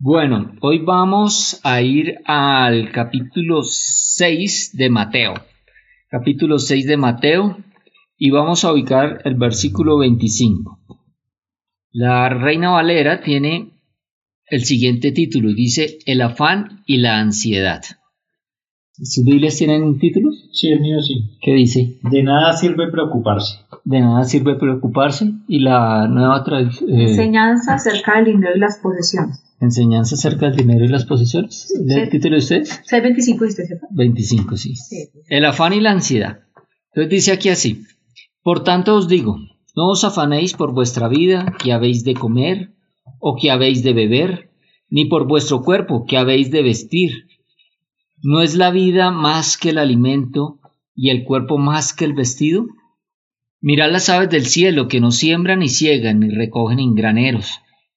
Bueno, hoy vamos a ir al capítulo 6 de Mateo. Capítulo 6 de Mateo y vamos a ubicar el versículo 25. La Reina Valera tiene el siguiente título y dice El afán y la ansiedad. ¿Sus Biblias tienen títulos? Sí, el mío sí. ¿Qué dice? De nada sirve preocuparse. De nada sirve preocuparse y la nueva traducción... Enseñanza acerca del dinero y las posesiones. Enseñanza acerca del dinero y las posesiones. ¿El Sí. título de ustedes? 625 dice, ¿cierto? 25, sí. Sí. El afán y la ansiedad. Entonces dice aquí así, por tanto os digo, no os afanéis por vuestra vida, que habéis de comer, o que habéis de beber, ni por vuestro cuerpo, que habéis de vestir. ¿No es la vida más que el alimento y el cuerpo más que el vestido? Mirad las aves del cielo, que no siembran ni ciegan ni recogen en graneros,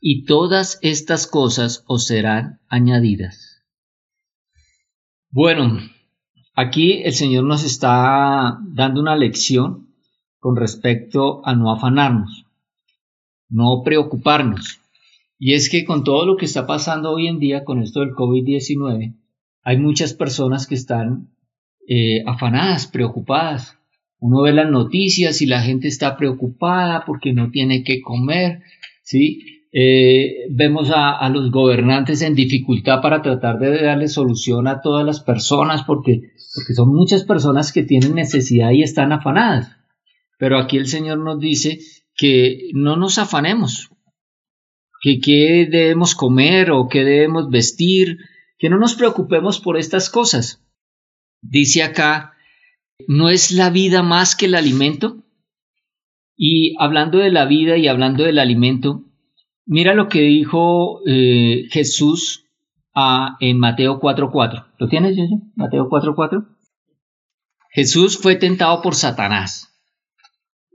y todas estas cosas os serán añadidas. Bueno, aquí el Señor nos está dando una lección con respecto a no afanarnos, no preocuparnos. Y es que con todo lo que está pasando hoy en día con esto del COVID-19, hay muchas personas que están eh, afanadas, preocupadas. Uno ve las noticias y la gente está preocupada porque no tiene que comer, ¿sí? Eh, vemos a, a los gobernantes en dificultad para tratar de darle solución a todas las personas porque, porque son muchas personas que tienen necesidad y están afanadas. Pero aquí el Señor nos dice que no nos afanemos, que qué debemos comer o qué debemos vestir, que no nos preocupemos por estas cosas. Dice acá, ¿no es la vida más que el alimento? Y hablando de la vida y hablando del alimento, mira lo que dijo eh, Jesús ah, en Mateo 4.4. ¿Lo tienes, Yoyo? Mateo 4.4. Jesús fue tentado por Satanás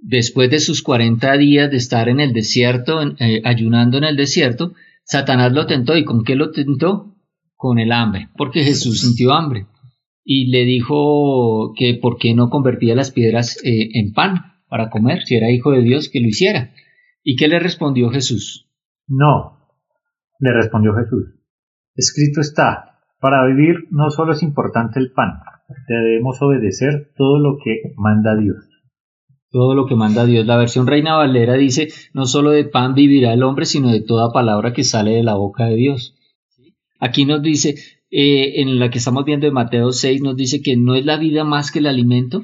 después de sus 40 días de estar en el desierto, eh, ayunando en el desierto, Satanás lo tentó. ¿Y con qué lo tentó? Con el hambre, porque Jesús sintió hambre. Y le dijo que por qué no convertía las piedras eh, en pan para comer, si era hijo de Dios, que lo hiciera. ¿Y qué le respondió Jesús? No, le respondió Jesús. Escrito está, para vivir no solo es importante el pan, debemos obedecer todo lo que manda Dios. Todo lo que manda Dios. La versión Reina Valera dice, no solo de pan vivirá el hombre, sino de toda palabra que sale de la boca de Dios. Aquí nos dice, eh, en la que estamos viendo de Mateo 6, nos dice que no es la vida más que el alimento.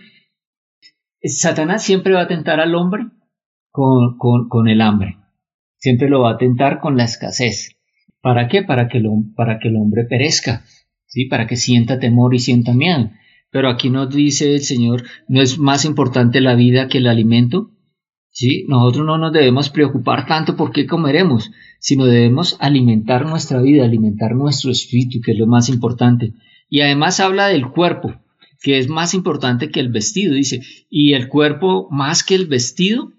Satanás siempre va a tentar al hombre con, con, con el hambre. Siempre lo va a tentar con la escasez. ¿Para qué? Para que, para que el hombre perezca, ¿sí? Para que sienta temor y sienta miedo. Pero aquí nos dice el Señor, ¿no es más importante la vida que el alimento? ¿Sí? Nosotros no nos debemos preocupar tanto por qué comeremos, sino debemos alimentar nuestra vida, alimentar nuestro espíritu, que es lo más importante. Y además habla del cuerpo, que es más importante que el vestido, dice, y el cuerpo más que el vestido.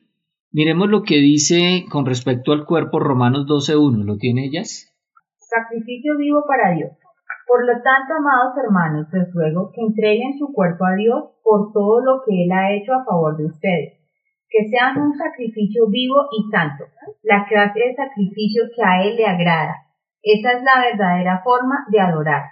Miremos lo que dice con respecto al cuerpo Romanos 12.1, ¿lo tiene ellas? sacrificio vivo para Dios. Por lo tanto, amados hermanos, les ruego que entreguen su cuerpo a Dios por todo lo que Él ha hecho a favor de ustedes. Que sean un sacrificio vivo y santo, la clase de sacrificio que a Él le agrada. Esa es la verdadera forma de adorar.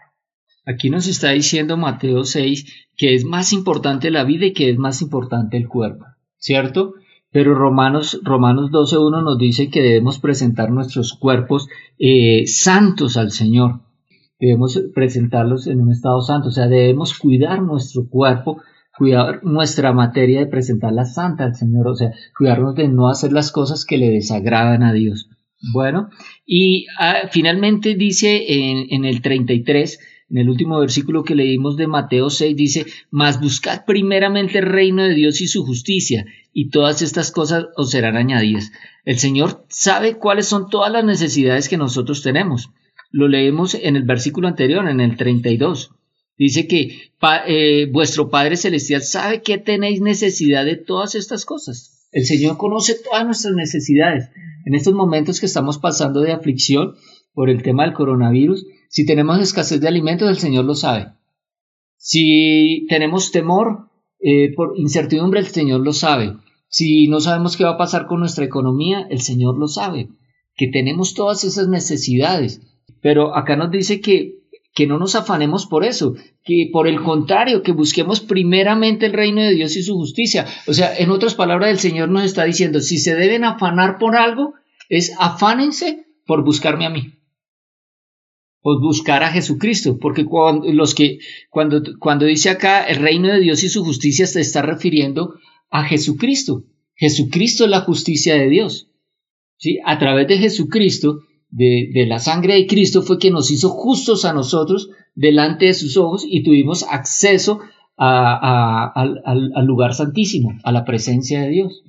Aquí nos está diciendo Mateo 6 que es más importante la vida y que es más importante el cuerpo, ¿cierto? Pero Romanos, Romanos 12.1 nos dice que debemos presentar nuestros cuerpos eh, santos al Señor. debemos presentarlos en un estado santo, o sea, debemos cuidar nuestro cuerpo, cuidar nuestra materia de presentarla santa al Señor, o sea, cuidarnos de no hacer las cosas que le desagradan a Dios. Bueno, y ah, finalmente dice en, en el 33, en el último versículo que leímos de Mateo 6 dice, mas buscad primeramente el reino de Dios y su justicia, y todas estas cosas os serán añadidas. El Señor sabe cuáles son todas las necesidades que nosotros tenemos. Lo leemos en el versículo anterior, en el 32. Dice que eh, vuestro Padre Celestial sabe que tenéis necesidad de todas estas cosas. El Señor conoce todas nuestras necesidades. En estos momentos que estamos pasando de aflicción por el tema del coronavirus, si tenemos escasez de alimentos, el Señor lo sabe. Si tenemos temor eh, por incertidumbre, el Señor lo sabe. Si no sabemos qué va a pasar con nuestra economía, el Señor lo sabe. Que tenemos todas esas necesidades. Pero acá nos dice que, que no nos afanemos por eso, que por el contrario, que busquemos primeramente el reino de Dios y su justicia. O sea, en otras palabras, el Señor nos está diciendo, si se deben afanar por algo, es afánense por buscarme a mí pues buscar a Jesucristo, porque cuando, los que, cuando, cuando dice acá el reino de Dios y su justicia se está refiriendo a Jesucristo. Jesucristo es la justicia de Dios. ¿sí? A través de Jesucristo, de, de la sangre de Cristo, fue que nos hizo justos a nosotros delante de sus ojos y tuvimos acceso a, al, al lugar santísimo, a la presencia de Dios.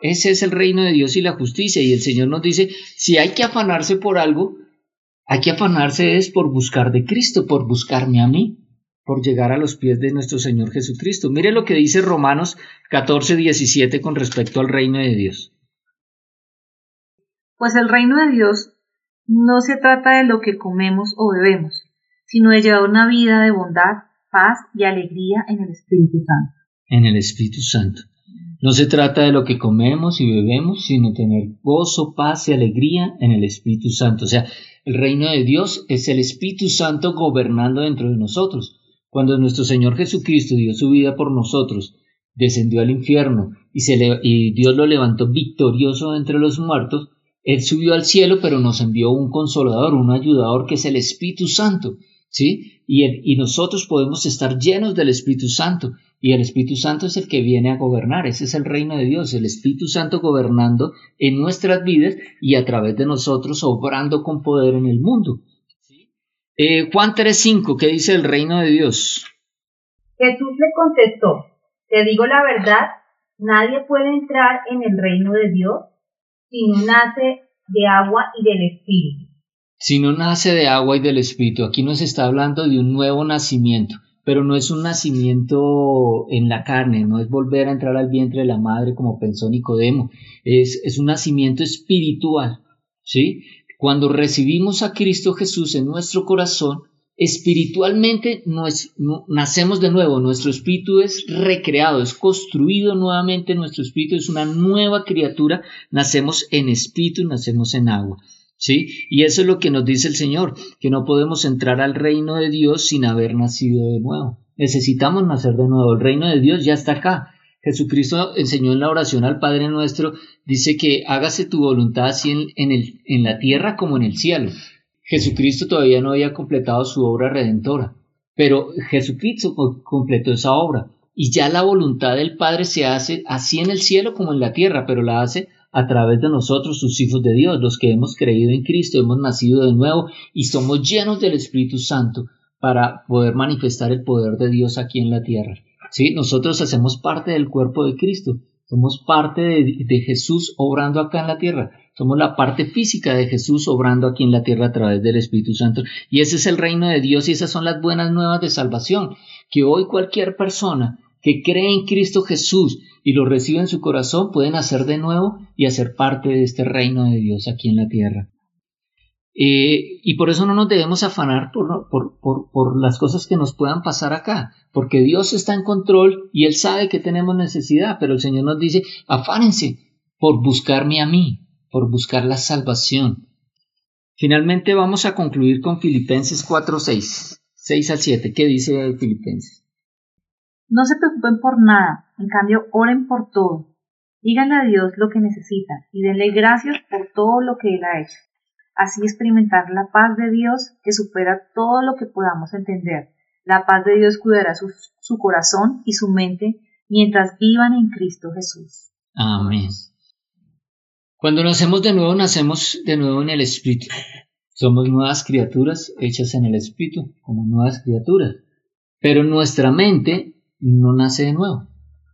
Ese es el reino de Dios y la justicia. Y el Señor nos dice, si hay que afanarse por algo, hay que afanarse es por buscar de Cristo, por buscarme a mí, por llegar a los pies de nuestro Señor Jesucristo. Mire lo que dice Romanos 14, 17 con respecto al reino de Dios. Pues el reino de Dios no se trata de lo que comemos o bebemos, sino de llevar una vida de bondad, paz y alegría en el Espíritu Santo. En el Espíritu Santo. No se trata de lo que comemos y bebemos, sino tener gozo, paz y alegría en el Espíritu Santo. O sea, el reino de Dios es el Espíritu Santo gobernando dentro de nosotros. Cuando nuestro Señor Jesucristo dio su vida por nosotros, descendió al infierno y, se y Dios lo levantó victorioso entre los muertos, Él subió al cielo, pero nos envió un consolador, un ayudador que es el Espíritu Santo. ¿Sí? Y nosotros podemos estar llenos del Espíritu Santo y el Espíritu Santo es el que viene a gobernar, ese es el reino de Dios, el Espíritu Santo gobernando en nuestras vidas y a través de nosotros obrando con poder en el mundo. Eh, Juan 3.5, ¿qué dice el reino de Dios? Jesús le contestó, te digo la verdad, nadie puede entrar en el reino de Dios si no nace de agua y del Espíritu. Si no nace de agua y del Espíritu, aquí nos está hablando de un nuevo nacimiento pero no es un nacimiento en la carne, no es volver a entrar al vientre de la madre como pensó Nicodemo, es, es un nacimiento espiritual, ¿sí? Cuando recibimos a Cristo Jesús en nuestro corazón, espiritualmente nacemos de nuevo, nuestro espíritu es recreado, es construido nuevamente, nuestro espíritu es una nueva criatura, nacemos en espíritu, nacemos en agua. ¿Sí? Y eso es lo que nos dice el Señor, que no podemos entrar al reino de Dios sin haber nacido de nuevo. Necesitamos nacer de nuevo. El reino de Dios ya está acá. Jesucristo enseñó en la oración al Padre nuestro, dice que hágase tu voluntad así en, el, en la tierra como en el cielo. Jesucristo todavía no había completado su obra redentora, pero Jesucristo completó esa obra. Y ya la voluntad del Padre se hace así en el cielo como en la tierra, pero la hace a través de nosotros, sus hijos de Dios, los que hemos creído en Cristo, hemos nacido de nuevo y somos llenos del Espíritu Santo para poder manifestar el poder de Dios aquí en la tierra. ¿Sí? Nosotros hacemos parte del cuerpo de Cristo, somos parte de, Jesús obrando acá en la tierra, somos la parte física de Jesús obrando aquí en la tierra a través del Espíritu Santo. Y ese es el reino de Dios y esas son las buenas nuevas de salvación, que hoy cualquier persona que cree en Cristo Jesús y lo recibe en su corazón pueden hacer de nuevo y hacer parte de este reino de Dios aquí en la tierra. Eh, y por eso no nos debemos afanar por, por, por, las cosas que nos puedan pasar acá, porque Dios está en control y Él sabe que tenemos necesidad, pero el Señor nos dice, afánense por buscarme a mí, por buscar la salvación. Finalmente vamos a concluir con Filipenses 4, 6, 6 al 7. ¿Qué dice Filipenses? No se preocupen por nada, en cambio oren por todo. Díganle a Dios lo que necesitan y denle gracias por todo lo que Él ha hecho. así experimentar la paz de Dios que supera todo lo que podamos entender. La paz de Dios cuidará su, su corazón y su mente mientras vivan en Cristo Jesús. Amén. Cuando nacemos de nuevo, nacemos de nuevo en el Espíritu. Somos nuevas criaturas hechas en el Espíritu, como nuevas criaturas. Pero nuestra mente no nace de nuevo.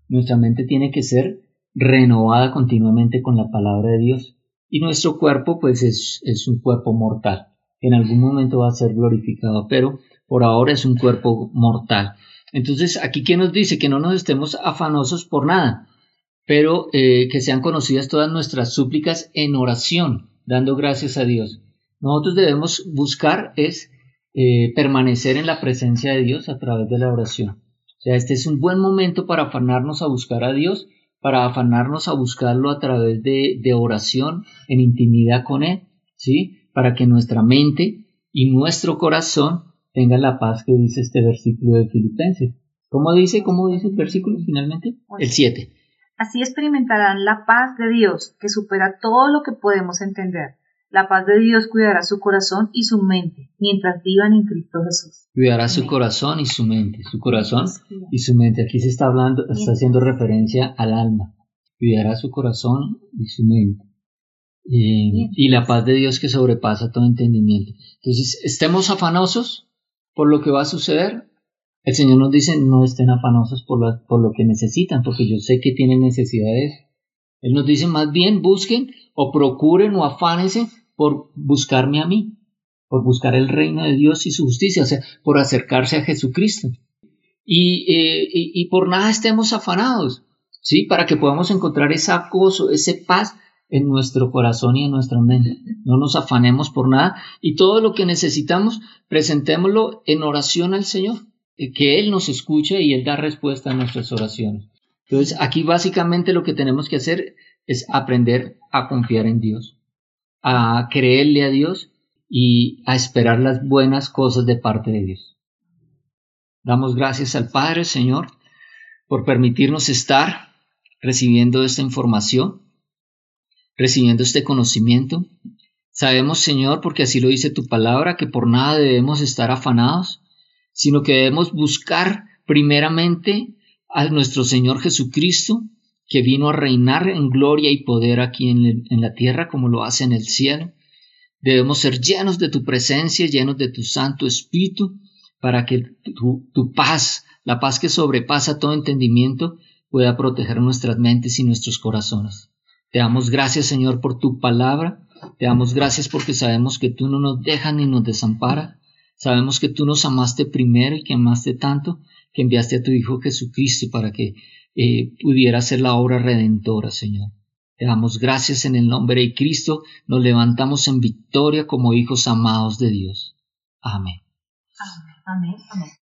Nuestra mente tiene que ser renovada continuamente con la palabra de Dios. Y nuestro cuerpo, pues, es, un cuerpo mortal. En algún momento va a ser glorificado, pero por ahora es un cuerpo mortal. Entonces, aquí que nos dice que no nos estemos afanosos por nada, pero eh, que sean conocidas todas nuestras súplicas en oración, dando gracias a Dios. Nosotros debemos buscar es eh, permanecer en la presencia de Dios a través de la oración. O sea, este es un buen momento para afanarnos a buscar a Dios, para afanarnos a buscarlo a través de, de oración, en intimidad con Él, ¿sí? Para que nuestra mente y nuestro corazón tengan la paz que dice este versículo de Filipenses. ¿Cómo dice? ¿Cómo dice el versículo finalmente? El 7. Así experimentarán la paz de Dios, que supera todo lo que podemos entender. La paz de Dios cuidará su corazón y su mente mientras vivan en Cristo Jesús. Cuidará su corazón y su mente. Su corazón y su mente. Aquí se está hablando, está haciendo referencia al alma. Cuidará su corazón y su mente. Eh, y la paz de Dios que sobrepasa todo entendimiento. Entonces, estemos afanosos por lo que va a suceder, el Señor nos dice, no estén afanosos por, por lo que necesitan, porque yo sé que tienen necesidades. Él nos dice, más bien busquen o procuren o afánense por buscarme a mí, por buscar el reino de Dios y su justicia, o sea, por acercarse a Jesucristo. Y, eh, y, por nada estemos afanados, ¿sí? Para que podamos encontrar ese gozo, ese paz en nuestro corazón y en nuestra mente. No nos afanemos por nada y todo lo que necesitamos, presentémoslo en oración al Señor que Él nos escucha y Él da respuesta a nuestras oraciones. Entonces, aquí básicamente lo que tenemos que hacer es aprender a confiar en Dios, a creerle a Dios y a esperar las buenas cosas de parte de Dios. Damos gracias al Padre, Señor, por permitirnos estar recibiendo esta información, recibiendo este conocimiento. Sabemos, Señor, porque así lo dice tu palabra, que por nada debemos estar afanados, sino que debemos buscar primeramente a nuestro Señor Jesucristo, que vino a reinar en gloria y poder aquí en, la tierra como lo hace en el cielo. Debemos ser llenos de tu presencia, llenos de tu Santo Espíritu, para que tu, tu paz, la paz que sobrepasa todo entendimiento, pueda proteger nuestras mentes y nuestros corazones. Te damos gracias, Señor, por tu palabra. Te damos gracias porque sabemos que tú no nos dejas ni nos desamparas Sabemos que tú nos amaste primero y que amaste tanto que enviaste a tu Hijo Jesucristo para que eh, pudiera hacer la obra redentora, Señor. Te damos gracias en el nombre de Cristo, nos levantamos en victoria como hijos amados de Dios. Amén. Amén. Amén.